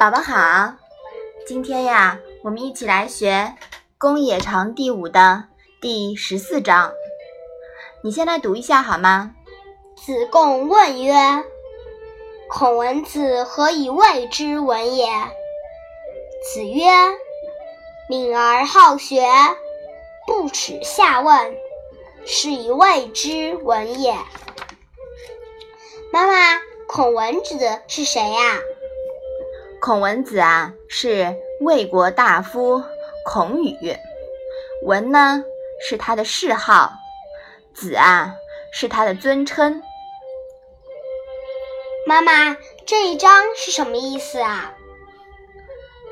宝宝好，今天呀，我们一起来学《公冶长》第五的第十四章。你先来读一下好吗？子贡问曰：“孔文子何以谓之文也？”子曰：“敏而好学，不耻下问，是以谓之文也。”妈妈，孔文子是谁呀？孔文子啊，是魏国大夫孔宇。文呢，是他的谥号；子啊，是他的尊称。妈妈，这一章是什么意思啊？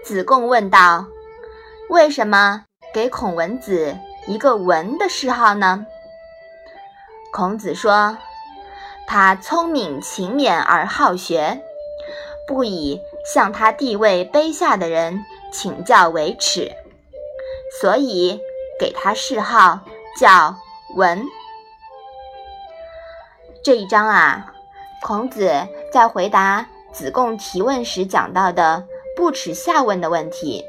子贡问道：“为什么给孔文子一个文的谥号呢？”孔子说。他聪明勤勉而好学，不以向他地位卑下的人请教为耻，所以给他谥号叫文。这一章啊，孔子在回答子贡提问时讲到的“不耻下问”的问题，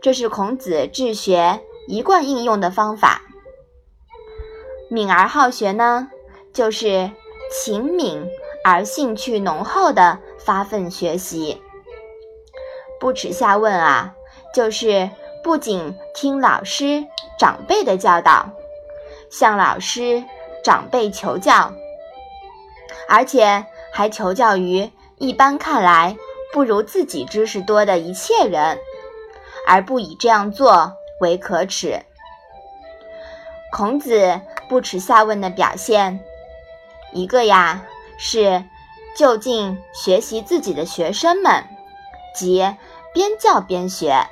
这是孔子治学一贯应用的方法。敏而好学呢？就是勤敏而兴趣浓厚的发奋学习，不耻下问啊，就是不仅听老师长辈的教导，向老师长辈求教，而且还求教于一般看来不如自己知识多的一切人，而不以这样做为可耻。孔子不耻下问的表现。一个呀是就近学习自己的学生们，即边教边学，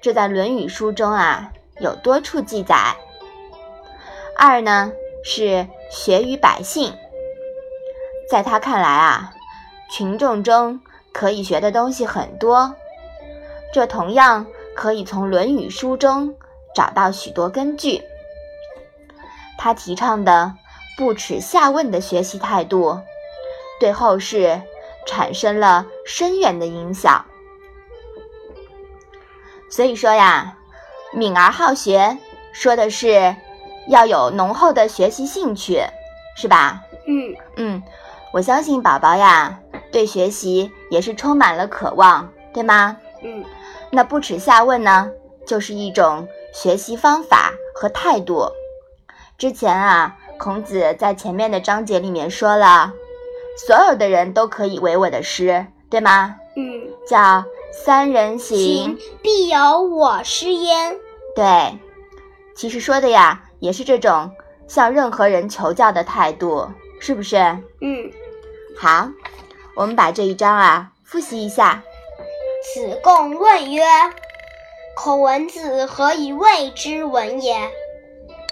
这在《论语》书中啊有多处记载。二呢是学于百姓，在他看来啊，群众中可以学的东西很多，这同样可以从《论语》书中找到许多根据。他提倡的。不耻下问的学习态度，对后世产生了深远的影响。所以说呀，敏而好学，说的是要有浓厚的学习兴趣，是吧？嗯嗯，我相信宝宝呀，对学习也是充满了渴望，对吗？嗯，那不耻下问呢，就是一种学习方法和态度。之前啊。孔子在前面的章节里面说了，所有的人都可以为我的师，对吗？嗯，叫三人行，必有我师焉。对，其实说的呀，也是这种向任何人求教的态度，是不是？嗯，好，我们把这一章啊复习一下。子贡问曰：“孔文子何以谓之文也？”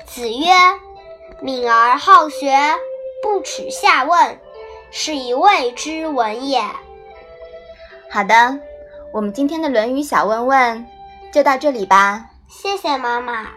子曰。敏而好学，不耻下问，是以谓之文也。好的，我们今天的《论语》小问问就到这里吧。谢谢妈妈。